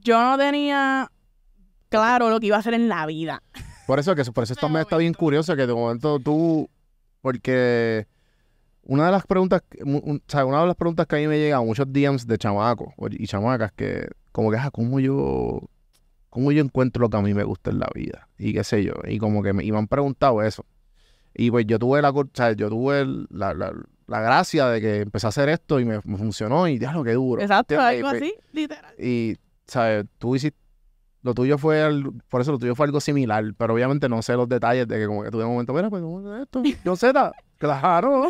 Yo no tenía claro lo que iba a hacer en la vida. Por eso que por eso esto me está bien curioso que de momento tú, porque una de las preguntas, un- o sea, una de las preguntas que a mí me llegan muchos DMs de chamacos y chamacas que como que, ah, ¿cómo yo, cómo yo encuentro lo que a mí me gusta en la vida? Y qué sé yo, y como que me, y me han preguntado eso. Y pues yo tuve la, o sea, yo tuve la, la, la gracia de que empecé a hacer esto y me, me funcionó y lo que duro. Exacto, algo Y, pues, así, literal. y, ¿sabes? Tú hiciste, lo tuyo fue, al- por eso lo tuyo fue algo similar, pero obviamente no sé los detalles de que como que tú de momento, mira, pues, ¿cómo es esto? Yo Z, claro.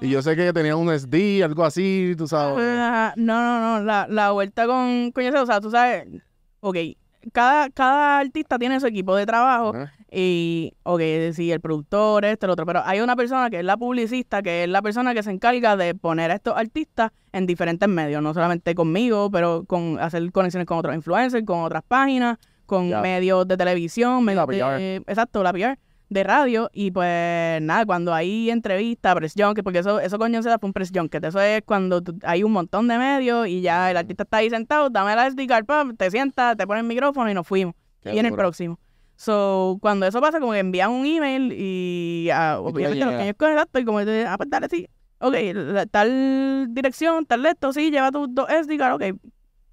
Y yo sé que tenía un SD, algo así, tú sabes. Ah, no, no, no, la, la vuelta con, con eso, o sea, tú sabes, ok, cada, cada artista tiene su equipo de trabajo Ajá. y, ok, sí, el productor, este, el otro, pero hay una persona que es la publicista, que es la persona que se encarga de poner a estos artistas en diferentes medios, no solamente conmigo, pero con hacer conexiones con otros influencers, con otras páginas, con medios de televisión, medios PR. de, exacto, la PR, de radio, y pues nada, cuando hay entrevistas, press junket, porque eso, eso John Zeta fue un press junket, eso es cuando tú- hay un montón de medios y ya el artista está ahí sentado, dame la SD card, pam, te sientas, te pones el micrófono y nos fuimos. Qué y en el próximo. So, cuando eso pasa, como que envían un email y ah, obviamente los que exacto, y como te ah, pues dale, sí. Ok, la- tal dirección, tal esto, sí, lleva tus dos SD card, ok.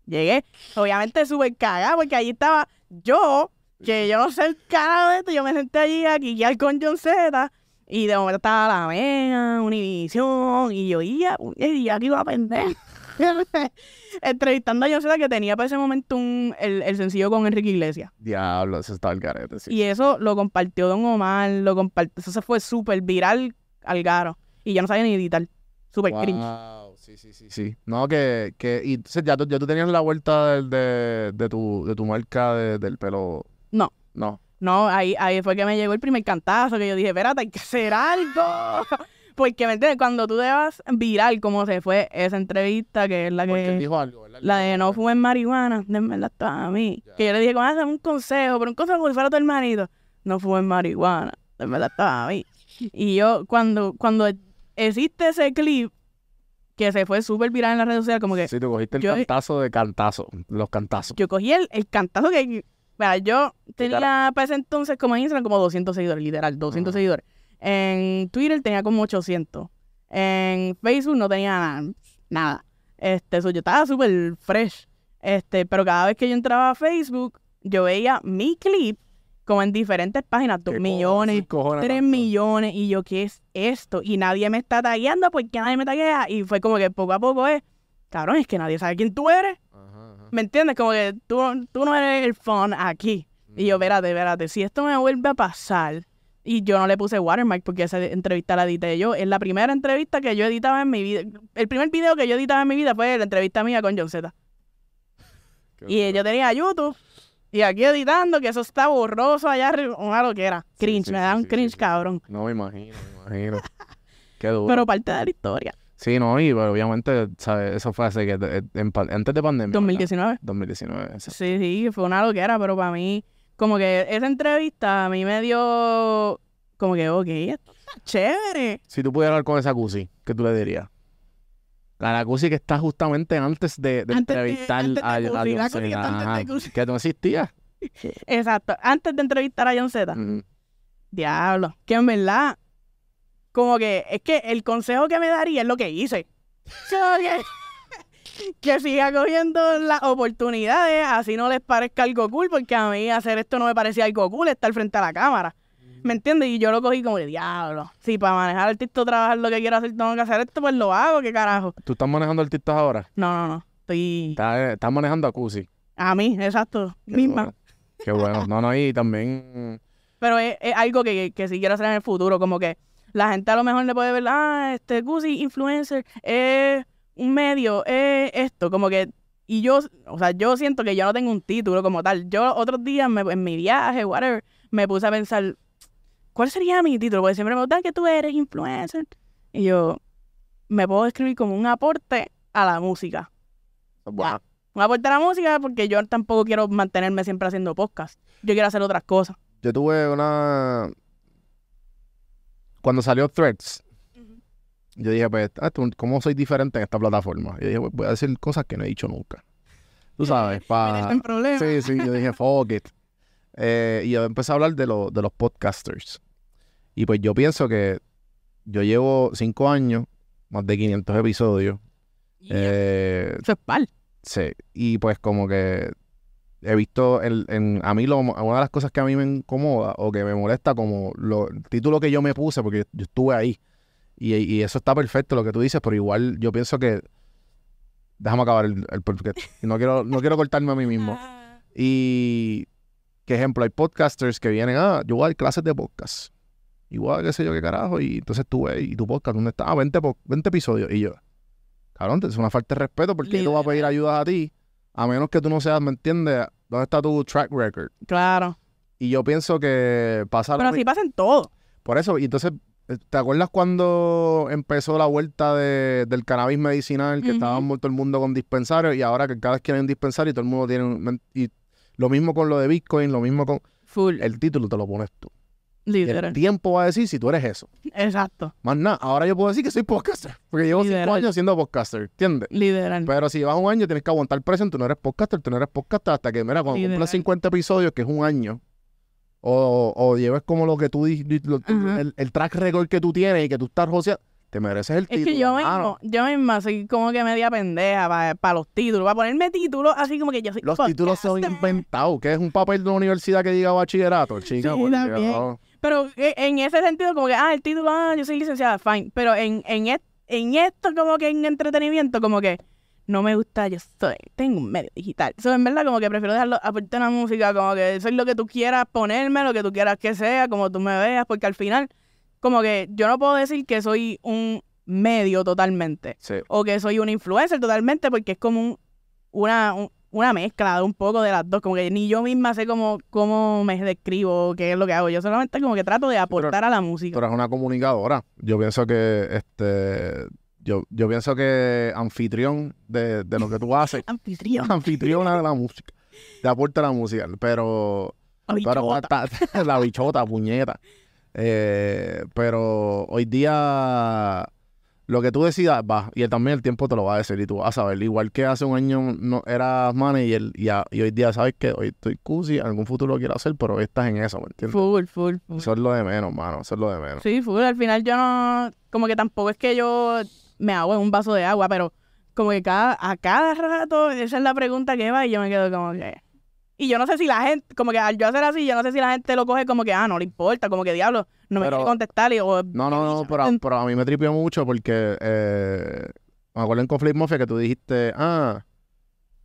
Llegué, obviamente súper cagada, porque allí estaba yo, que yo no sé el carajo de esto, yo me senté allí aquí ya con John Z, y de momento estaba la Mega, Univision, y yo, y ya, aquí va a pendejo. Entrevistando a John Z, que tenía para ese momento un, el, el sencillo con Enrique Iglesias. Diablo, eso estaba el carete, sí. Y eso lo compartió Don Omar, lo compartió, eso se fue súper viral al garo. Y yo no sabía ni editar. Súper cringe. Wow, sí, sí, sí, sí. No, que, que, y entonces ya tú, ya tú tenías la vuelta del- de, de, tu, de tu marca de- del pelo. No. No. No, ahí, ahí fue que me llegó el primer cantazo, que yo dije, espérate, hay que hacer algo. Porque, ¿me entiendes? Cuando tú debas viral, como se fue esa entrevista, que es la Porque que... dijo algo, ¿verdad? La de no fumen marihuana, denme la a mí. Ya. Que yo le dije, ¿cómo hacer un consejo? Pero un consejo como si fuera tu hermanito. No fumen marihuana, denme la a mí. Y yo, cuando, cuando existe ese clip, que se fue súper viral en las redes sociales, como que Sí, tú cogiste el yo- cantazo de cantazo, los cantazos. yo cogí el, el cantazo que... Mira, yo tenía para ese entonces como en Instagram como 200 seguidores, literal, 200 Ajá. seguidores. En Twitter tenía como 800. En Facebook no tenía nada. nada. Este, so, yo estaba súper fresh. Este, pero cada vez que yo entraba a Facebook, yo veía mi clip como en diferentes páginas, 2 ¿Qué millones, cojones 3 tanto? millones, y yo, ¿qué es esto? Y nadie me está tagueando porque nadie me taguea. Y fue como que poco a poco es, cabrón, es que nadie sabe quién tú eres. Ajá. ¿Me entiendes? Como que tú, tú no eres el fun aquí. Y yo, espérate, espérate, si esto me vuelve a pasar, y yo no le puse watermark porque esa entrevista la edité yo, es la primera entrevista que yo editaba en mi vida. El primer video que yo editaba en mi vida fue la entrevista mía con John Z. Y yo tenía YouTube, y aquí editando, que eso está borroso allá arriba, una loquera. Cringe, sí, me sí, da un sí, cringe, cabrón. No me imagino, me imagino. Qué duro. Pero parte de la historia. Sí, no, y pero obviamente, ¿sabes? Eso fue hace que en antes de pandemia. ¿verdad? 2019. 2019. exacto. Sí, sí, fue una loquera, pero para mí, como que esa entrevista a mí me dio, como que, ok, esto está chévere. Si tú pudieras hablar con esa Cusi, ¿qué tú le dirías? A la Cusi que está justamente antes de, de Antes de- entrevistar antes de a, a Cusi, está antes de. Que no existía. Exacto, antes de entrevistar a John Z. Ujú. Diablo, que en verdad, como que, es que el consejo que me daría es lo que hice. Que, que siga cogiendo las oportunidades, así no les parezca algo cool, porque a mí hacer esto no me parecía algo cool, estar frente a la cámara. ¿Me entiendes? Y yo lo cogí como de diablo. Si para manejar TikTok, trabajar lo que quiero hacer, tengo que hacer esto, pues lo hago, ¿qué carajo? ¿Tú estás manejando artistas ahora? No, no, no. Estoy Estás, estás manejando a Cusi. a mí, exacto, Qué misma. bueno. Qué bueno. No, no, y también... Pero es, es algo que, que sí quiero hacer en el futuro, como que la gente a lo mejor le puede ver, ah, este Gucci influencer es un medio, es esto, como que, y yo, o sea, yo siento que yo no tengo un título como tal. Yo otros días me- en mi viaje, whatever, me puse a pensar, ¿cuál sería mi título? Porque siempre me preguntan que tú eres influencer. Y yo, me puedo escribir como un aporte a la música. Bueno, Un aporte a la música porque yo tampoco quiero mantenerme siempre haciendo podcast. Yo quiero hacer otras cosas. yo tuve una... cuando salió Threads, yo dije, pues, ah, ¿cómo soy diferente en esta plataforma? Y dije, pues, voy a decir cosas que no he dicho nunca. Tú sabes, para... Sí, sí, yo dije, fuck it. Eh, y yo empecé a hablar de, lo- de los podcasters. Y pues yo pienso que yo llevo cinco años, más de 500 episodios. Eh, Eso es pal. sí, y pues como que he visto, el, en, a mí lo, una de las cosas que a mí me incomoda o que me molesta como lo, el título que yo me puse, porque yo estuve ahí. Y, y eso está perfecto lo que tú dices, pero igual yo pienso que... Déjame acabar el, el porque no quiero, no quiero cortarme a mí mismo. Y, qué ejemplo, hay podcasters que vienen, ah, yo voy a dar clases de podcast. Igual, qué sé yo, qué carajo. Y entonces tú ves, y tu podcast, ¿dónde está? Ah, 20, po- 20 episodios. Y yo, cabrón, es una falta de respeto porque yo te voy a pedir ayuda a ti, a menos que tú no seas, ¿me entiendes? ¿Dónde está tu track record? Claro. Y yo pienso que pasa Pero así pasa en todo. Por eso, y entonces, eh, ¿te acuerdas cuando empezó la vuelta de- del cannabis medicinal? Que Ujú. estábamos todo el mundo con dispensarios y ahora que cada vez quieren un dispensario y todo el mundo tiene un... Y lo mismo con lo de Bitcoin, lo mismo con... Full. El título te lo pones tú. Y el Literal. tiempo va a decir si tú eres eso. Exacto. Más nada, ahora yo puedo decir que soy podcaster. Porque llevo cinco Literal. años siendo podcaster, ¿entiendes? Literal. Pero si llevas un año tienes que aguantar presión, tú no eres podcaster, tú no eres podcaster hasta que, mira, cuando Literal. cumplas 50 episodios, que es un año, o, o lleves como lo que tú, lo- el, el track record que tú tienes y que tú estás joseando, te mereces el Es título. que yo mismo, yo misma soy como que media pendeja para los títulos. Para ponerme títulos así como que yo soy Los títulos son podcaster. inventados, que es un papel de una universidad que diga bachillerato, chica. Sí, por Dios. Pero eh, en ese sentido, como que, ah, el título, ah, yo soy licenciada, fine. Pero en, en, et- en esto, como que en entretenimiento, como que no me gusta, yo soy, tengo un medio digital. Eso en verdad, como que prefiero dejarlo aparte de la música, como que soy lo que tú quieras ponerme, lo que tú quieras que sea, como tú me veas, porque al final, como que yo no puedo decir que soy un medio totalmente Sí. o que soy una influencer totalmente porque es como un- una, un- una mezcla de un poco de las dos, como que ni yo misma sé cómo, cómo me describo, qué es lo que hago, yo solamente como que trato de aportar a la música. Tú eres una comunicadora. Yo pienso que, este, yo, yo pienso que anfitrión de, de lo que tú haces, Anfitrión. anfitriona de la música, te aporta la música, pero... Pero Habichota. ta- la bichota, puñeta. Eh, pero hoy día lo que tú decidas va. Y también el tiempo te lo va a decir y tú vas a saber. Igual que hace un año no eras manager y, a- y hoy día sabes que hoy estoy cusi, en algún futuro lo quiero hacer, pero hoy estás en eso, ¿me entiendes? Full, full, full. Eso es lo de menos, mano. Eso es lo de menos. Sí, full. Al final yo no, como que tampoco es que yo me hago en un vaso de agua, pero como que cada, a cada rato esa es la pregunta que va y yo me quedo como que... Y yo no sé si la gente, como que al yo hacer así, yo no sé si la gente lo coge como que, ah, no le importa, como que diablo, no me Pero- quiere contestar y, o, No, no, no, pero, a- pero a mí me tripió mucho porque eh, me acuerdo en Conflict Mafia que tú dijiste, ah,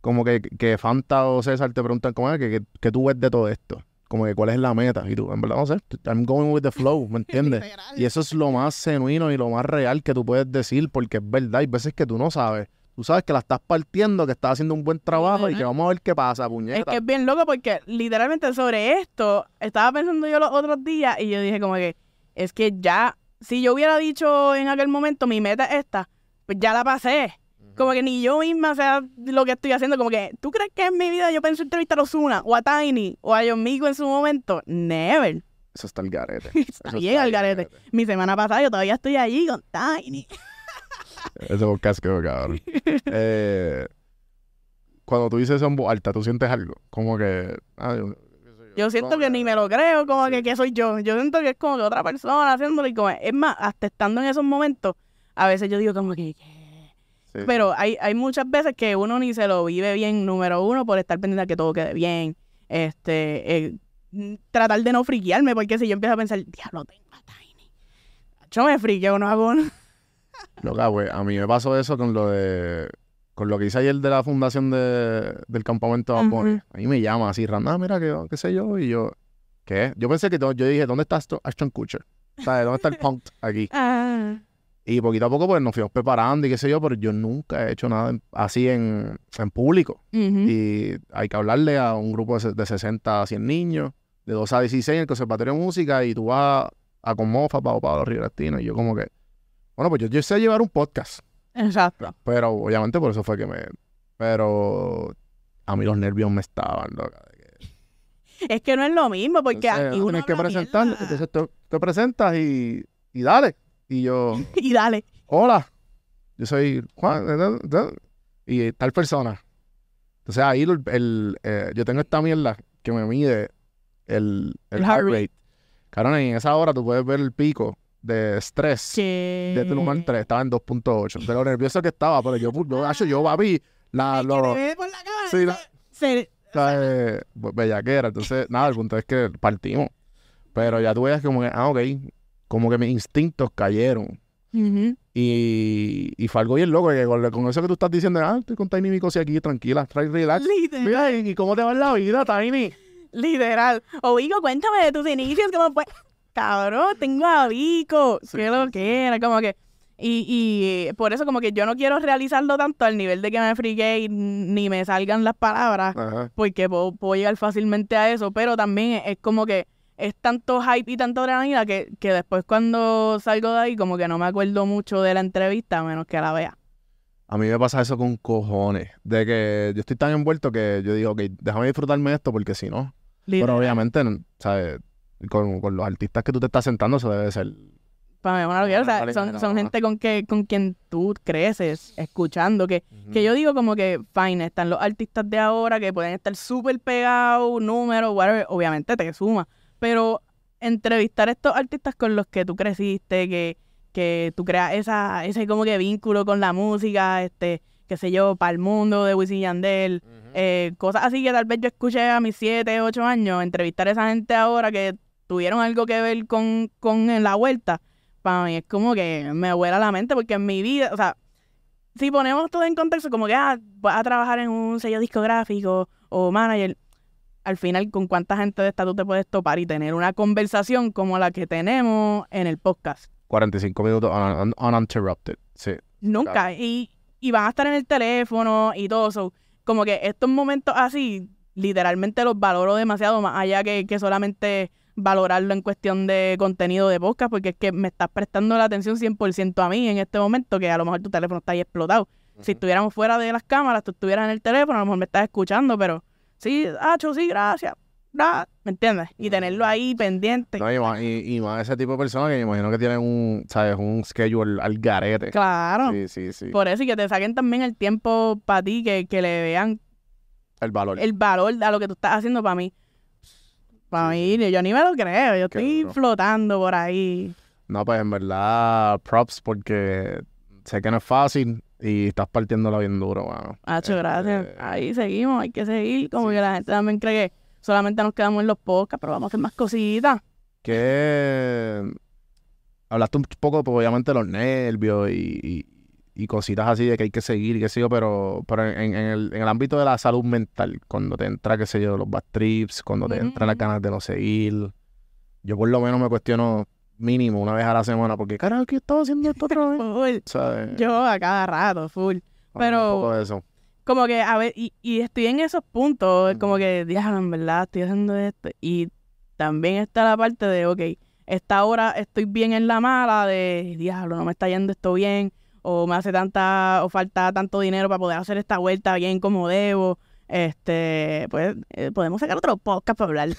como que, que Fanta o César te preguntan cómo es, que, que, que tú ves de todo esto. Como que cuál es la meta. Y tú, en verdad, no sé, I'm going with the flow, ¿me entiendes? y eso es lo más genuino y lo más real que tú puedes decir porque es verdad. Hay veces que tú no sabes. Tú sabes que la estás partiendo, que estás haciendo un buen trabajo y que vamos a ver qué pasa, Es puñeta. que es bien loco porque literalmente sobre esto estaba pensando yo los otros días y yo dije como que es que ya, si yo hubiera dicho en aquel momento mi meta es esta, pues ya la pasé. Como que ni yo misma sé lo que estoy haciendo. Como que, ¿tú crees que en mi vida yo pienso entrevistar a Ozuna o a Tiny o a John Migo en su momento? Never. Eso está el garete. Está Eso bien al garete. Mi semana pasada yo todavía estoy allí con Tiny. Ese podcast quedó cabrón. Eh, cuando tú dices eso en voz alta, tú sientes algo. Como que. ah, yo, Yo siento que ni me lo creo, como que, que soy yo. Yo siento que es como que otra persona haciéndolo y como, es más, hasta estando en esos momenmomentos, a veces yo digo como que. Pero hay, hay muchas veces que uno ni se lo vive bien, número uno, por estar pendiente de que todo quede bien. Este, eh, tratar de no friquearme, porque si yo empiezo a pensar, diablo, tengo a Tiny. Yo me friqueo, no hago nada. Loca, güey. A mí me pasó eso con lo de. Con lo que hice ayer de la fundación de, del campamento de. Japón. A mí me llama así, random, ah, mira, que, qué sé yo. Y yo, ¿qué? Yo pensé que. Yo dije, ¿dónde está? Ashton Kutcher? ¿Sabes? ¿Dónde está el punk aquí? Ah, Y poquito a poco, pues nos fuimos preparando y qué sé yo, pero yo nunca he hecho nada en- así en, en público. Y hay que hablarle a un grupo de, de 60 a 100 niños, de 2 a 16 en el Conservatorio de Música, y tú vas a con Mofa, Pablo Pablo Río Latino, y yo como que, bueno, pues yo, yo sé llevar un podcast, Exacto. pero obviamente por eso fue que me... Pero a mí los nervios me estaban, loca. Es que no es lo mismo, porque Entonces, aquí uno tienes que presentar, mierda. entonces tú te presentas y y dale. Y yo, y dale. hola, yo soy Juan, y tal persona. Entonces ahí el, el, eh, yo tengo esta mierda que me mide el, el, El heart heart rate. Cabrón, y en esa hora tú puedes ver el pico de estrés Que... de tu lugar 3, estaba en 2.8. De lo nervioso que estaba, pero yo, yo, yo, yo papi, la, lo, por la cámara. sí, la- Se- eh, bellaquera. Entonces, nada, el punto es que partimos. Pero ya tú veías como que, ah, ok, como que mis instintos cayeron. Ujú. Y, y fue algo bien loco, que con, con eso que tú estás diciendo, ah, estoy con Tiny Micosi aquí, tranquila, try relax. Literal. Mira, ¿y cómo te va en la vida, Tiny? Literal. O Vico, cuéntame de tus inicios, ¿cómo fue? Cabrón, tengo a Vico. Sí, Qué lo que era, como que. Y, y por eso, como que yo no quiero realizarlo tanto al nivel de que me frique y ni me salgan las palabras, Ajá. porque puedo, puedo llegar fácilmente a eso, pero también es, es como que es tanto hype y tanta adrenalina que, que después cuando salgo de ahí, como que no me acuerdo mucho de la entrevista, a menos que la vea. A mí me pasa eso con cojones, de que yo estoy tan envuelto que yo digo, ok, déjame disfrutarme esto porque si no, pero obviamente, ¿sabes? Con, con los artistas que tú te estás sentando, eso debe ser. Para mí es una locura, o sea, Vale, son, son gente con que con quien tú creces escuchando, que, que yo digo como que, fine, están los artistas de ahora que pueden estar súper pegados, números, whatever, obviamente te suma, pero entrevistar a estos artistas con los que tú creciste, que, que tú creas esa, ese como que vínculo con la música, este, qué sé yo, para el mundo de Wisin Yandel, eh, cosas así que tal vez yo escuché a mis 7, 8 años, entrevistar a esa gente ahora que tuvieron algo que ver con, con la vuelta, para mí es como que me vuela la mente porque en mi vida, o sea, si ponemos todo en contexto, como que ah, vas a trabajar en un sello discográfico o manager, al final con cuánta gente de esta tú te puedes topar y tener una conversación como la que tenemos en el podcast. 45 minutos un- un- uninterrupted. Sí. Nunca. Claro. Y, y van a estar en el teléfono y todo eso. Como que estos momentos así, literalmente los valoro demasiado, más allá que, que solamente valorarlo en cuestión de contenido de podcast, porque es que me estás prestando la atención 100% a mí en este momento, que a lo mejor tu teléfono está ahí explotado. Si estuviéramos fuera de las cámaras, tú estuvieras en el teléfono, a lo mejor me estás escuchando, pero sí, Hacho, sí, gracias. gra- ¿Me entiendes? Y tenerlo ahí pendiente. No, y, más, y, y más ese tipo de personas que me imagino que tienen un, ¿sabes? Un schedule al garete. Claro. Sí, sí, sí. Por eso y que te saquen también el tiempo para ti, que, que le vean El valor. el valor a lo que tú estás haciendo para mí. Para mí, yo ni me lo creo. Yo Qué estoy duro. flotando por ahí. No, pues en verdad, props porque sé que no es fácil y estás partiéndola bien duro, mano. Hacho, Este, gracias. Ahí seguimos, hay que seguir. Como que la gente también cree que solamente nos quedamos en los podcasts, pero vamos a hacer más cositas. Que hablaste un poco, pues, obviamente, de los nervios y, y- y cositas así de que hay que seguir y qué sé yo, pero, pero en, en el, en el ámbito de la salud mental, cuando te entra, qué sé yo, los bad trips, cuando te Ujú, entran las ganas de no seguir, yo por lo menos me cuestiono mínimo una vez a la semana, porque carajo, ¿qué estaba haciendo esto otra vez? Full. ¿Sabes? Yo a cada rato, full. pero- Un poco de eso. Como que, a ver, y, y estoy en esos puntos, Ujú. como que, diablo, en verdad, estoy haciendo esto. Y también está la parte de, ok, esta hora estoy bien en la mala, de, diablo, no me está yendo esto bien, o me hace tanta, o falta tanto dinero para poder hacer esta vuelta bien como debo. Este, pues, eh, podemos sacar otro podcast para hablar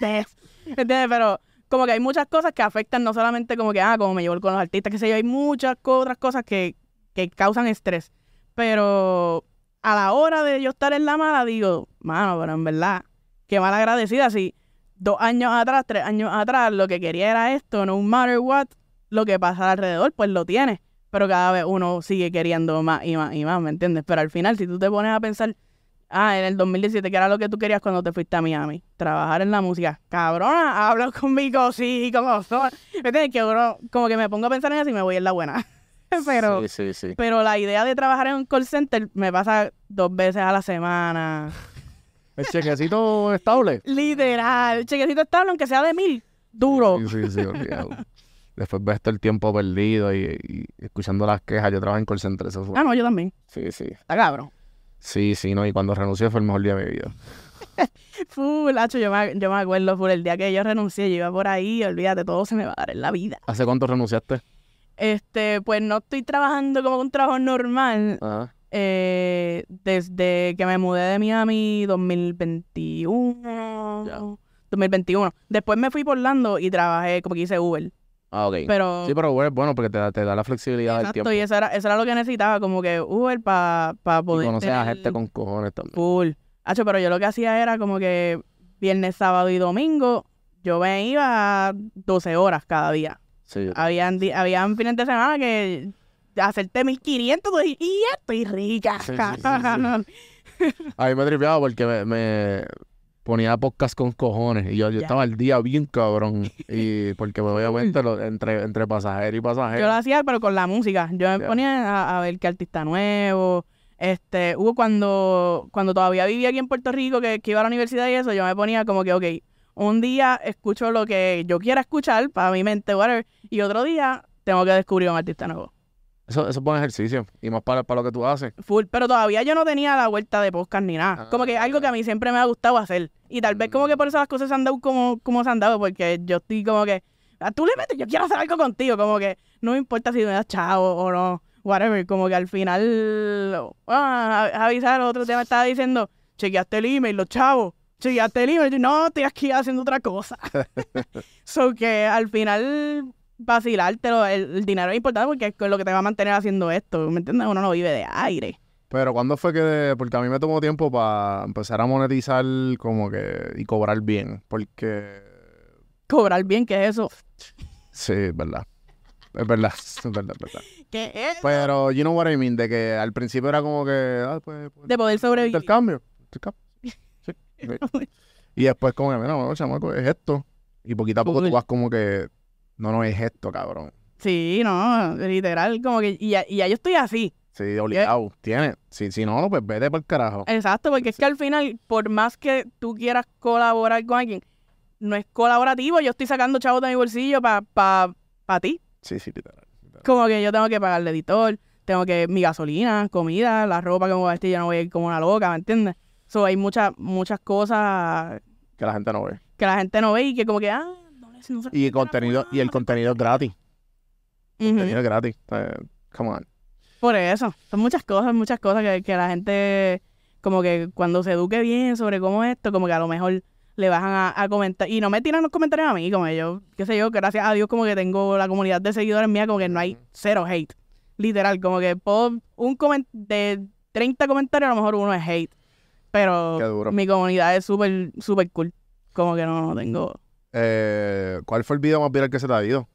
de eso. ¿Entiendes? Pero como que hay muchas cosas que afectan, no solamente como que, ah, como me llevo con los artistas, que sé yo, hay muchas otras cosas que, que causan estrés. Pero a la hora de yo estar en la mala, digo, mano, pero en verdad, qué mal agradecida. Si dos años atrás, tres años atrás, lo que quería era esto, no matter what, lo que pasa alrededor, pues lo tienes. Pero cada vez uno sigue queriendo más y más y más, ¿me entiendes? Pero al final, si tú te pones a pensar, ah, en el 2017, que era lo que tú querías cuando te fuiste a Miami, trabajar en la música, cabrona, hablo conmigo, sí, como son. ¿Me entiendes? Que uno, como que me pongo a pensar en eso y me voy en la buena. Pero, Sí, sí, sí. pero la idea de trabajar en un call center me pasa dos veces a la semana. El chequecito estable. Literal. Chequecito estable, aunque sea de mil. Duro. Sí, sí, sí. Después ves todo el tiempo perdido y, y escuchando las quejas. Yo trabajo en call center, eso fue. Ah, no, yo también. Sí, sí. Está cabrón. Sí, sí, no. Y cuando renuncié fue el mejor día de mi vida. Full, hacho, yo me, yo me acuerdo por el día que yo renuncié, yo iba por ahí, olvídate, todo se me va a dar en la vida. ¿Hace cuánto renunciaste? Este, pues no estoy trabajando como un trabajo normal Ajá. eh, desde que me mudé de Miami 2021. Ya. 2021. Después me fui por Orlando y trabajé como que hice Uber. Ah, ok. Pero, sí, pero bueno, bueno, porque te da, te da la flexibilidad del exacto, tiempo. y eso era, eso era lo que necesitaba, como que Uber para poder conocer a tener gente con cojones también. full. Hacho, pero yo lo que hacía era como que viernes, sábado y domingo, yo me iba 12 horas cada día. Sí, yo- Habían, di- habían fines de semana que hacerte 1500 y y ya estoy rica. Sí, sí, sí, A mí me tripeaba porque me, me ponía podcast con cojones y yo, yo estaba al día bien cabrón. Y porque obviamente lo- entre, entre pasajero y pasajero. Yo lo hacía, pero con la música. Yo me ponía a, a ver qué artista nuevo. Este, hubo cuando, cuando todavía vivía aquí en Puerto Rico, que, que iba a la universidad y eso, yo me ponía como que, ok, un día escucho lo que yo quiera escuchar para mi mente, whatever, y otro día tengo que descubrir un artista nuevo. Eso, eso es buen ejercicio. Y más para, para lo que tú haces. Full, pero todavía yo no tenía la vuelta de podcast ni nada. Ah, como que algo que a mí siempre me ha gustado hacer. Y tal vez como que por eso las cosas se han dado como, como se han dado, porque yo estoy como que, "Ah, tú le metes, yo quiero hacer algo contigo, como que no me importa si me das chavo o no, whatever, como que al final, ah, avisar, otro tema estaba diciendo, chequeaste el email, los chavos, chequeaste el email, no, estoy aquí haciendo otra cosa. so que al final vacilártelo, el, el dinero es importante porque es con lo que te va a mantener haciendo esto, ¿me entiendes? Uno no vive de aire. Pero ¿cuándo fue que...? Porque a mí me tomó tiempo para empezar a monetizar como que... Y cobrar bien. Porque... Cobrar bien, ¿qué es eso? Sí, es verdad. Es verdad, es verdad, es verdad. ¿Qué es? Pero, you know what I mean, de que al principio era como que... Ah, pues, pues, De poder sobrevivir. intercambio. intercambio. Sí. Y después como que, mira, bueno, chamaco, es esto. Y poquito a poco tú vas como que... No, no es esto, cabrón. Sí, no, literal, como que, y ya, y ya yo estoy así. Sí, obligado. Tiene. Si, si no, pues vete el carajo. Exacto, porque es que al final, por más que tú quieras colaborar con alguien, no es colaborativo, yo estoy sacando chavos de mi bolsillo para pa, pa ti. Sí, sí, literal. literal. Como que yo tengo que pagar el editor, tengo que mi gasolina, comida, la ropa que me voy a vestir, yo no voy a ir como una loca, ¿me entiendes? So, hay muchas, muchas cosas Que la gente no ve. que la gente no ve y que como que, ah, no, sé Y el contenido, y el contenido es gratis. Ujú. Contenido es gratis. Come on. Por eso, son muchas cosas, muchas cosas que, que la gente, como que cuando se eduque bien sobre cómo es esto, como que a lo mejor le bajan a, a comentar. Y no me tiran los comentarios a mí, como yo, qué sé yo, gracias a Dios como que tengo la comunidad de seguidores mía, como que no hay cero hate. Literal, como que puedo, un coment de 30 comentarios, a lo mejor uno es hate. Pero mi comunidad es súper, súper cool. Como que no, no tengo Eh, ¿Cuál fue el video más viral que se te ha ido?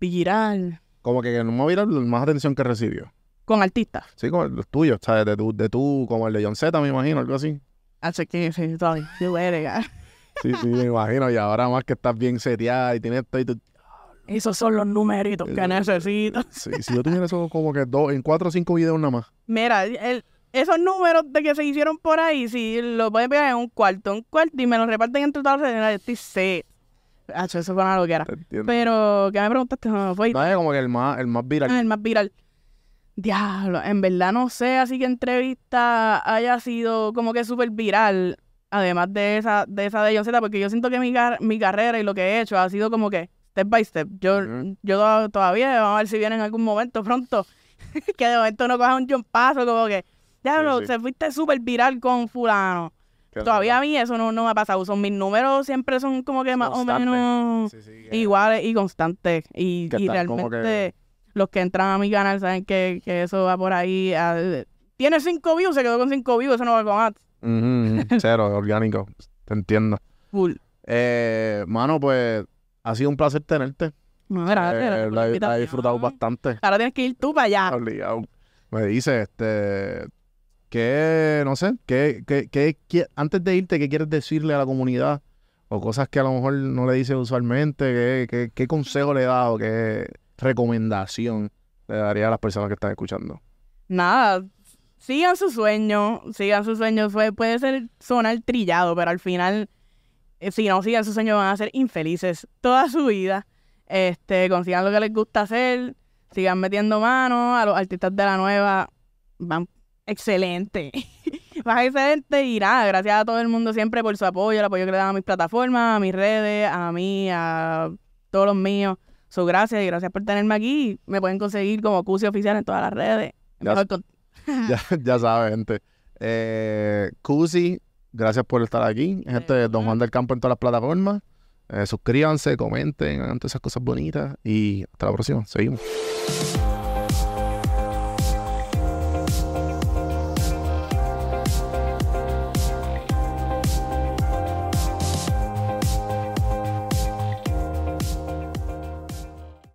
viral Como que no más viral, más atención que recibió. con artistas. Sí, como los tuyos, ¿sabes? De tu, de tu, como el de John Z, me imagino, algo así. Así que sí, todavía, sí, voy a agregar. Sí, sí, me imagino. Y ahora más que estás bien seteada y tienes esto y tú... Esos son los numeritos que Eso- necesito. Sí, si yo tuviera eso como que dos, en cuatro o cinco videos nada más. Mira, el- esos números de que se hicieron por ahí, si lo pueden pegar en un cuarto, un cuarto y me lo reparten entre redes, yo estoy set. Hacho, eso fue una loquera. Pero, ¿qué me preguntaste? No, fue No, es como que el más, el más viral. ah, el más viral. Diablo, en verdad no sé, así que entrevista haya sido como que súper viral, además de esa de esa de John Z, porque yo siento que mi, car- mi carrera y lo que he hecho ha sido como que step by step. Yo, yo to- todavía, vamos a ver si viene en algún momento pronto, que de momento no coja un John Paso, como que, diablo, sí. se fuiste súper viral con fulano. Todavía a mí eso no, no me ha pasado. Son mis números siempre son como que más o menos Sí, sí, que- iguales y constantes. Y, y realmente los que entran a mi canal saben que, que eso va por ahí. a- tiene cinco views, se quedó con cinco views, eso no va con ads. Ujú, ujú, Cero, orgánico. Te entiendo. Full. Eh, mano, pues ha sido un placer tenerte. No, gracias, Eh, la, la he- disfrutado bastante. Ahora tienes que ir tú para allá. Obligado. Me dice, este, que, no sé, que, que, que- antes de irte, ¿qué quieres decirle a la comunidad? O cosas que a lo mejor no le dices usualmente, ¿qué, qué, qué consejo le das o qué recomendación le daría a las personas que están escuchando? Nada, sigan su sueño, sigan su sueño. Puede ser sonar trillado, pero al final, eh, si no sigan su sueño, van a ser infelices toda su vida. Este, consigan lo que les gusta hacer, sigan metiendo mano a los artistas de la nueva, van excelente. van excelente y nada, gracias a todo el mundo siempre por su apoyo, el apoyo que le dan a mis plataformas, a mis redes, a mí, a todos los míos. So, gracias y gracias por tenerme aquí. Me pueden conseguir como Cusi Oficial en todas las redes. Ya Mejor con- ya, ya sabes, gente. Eh, Cusi, gracias por estar aquí. Gente, Don Juan del Campo en todas las plataformas. Eh, suscríbanse, comenten, hagan todas esas cosas bonitas y hasta la próxima. Seguimos.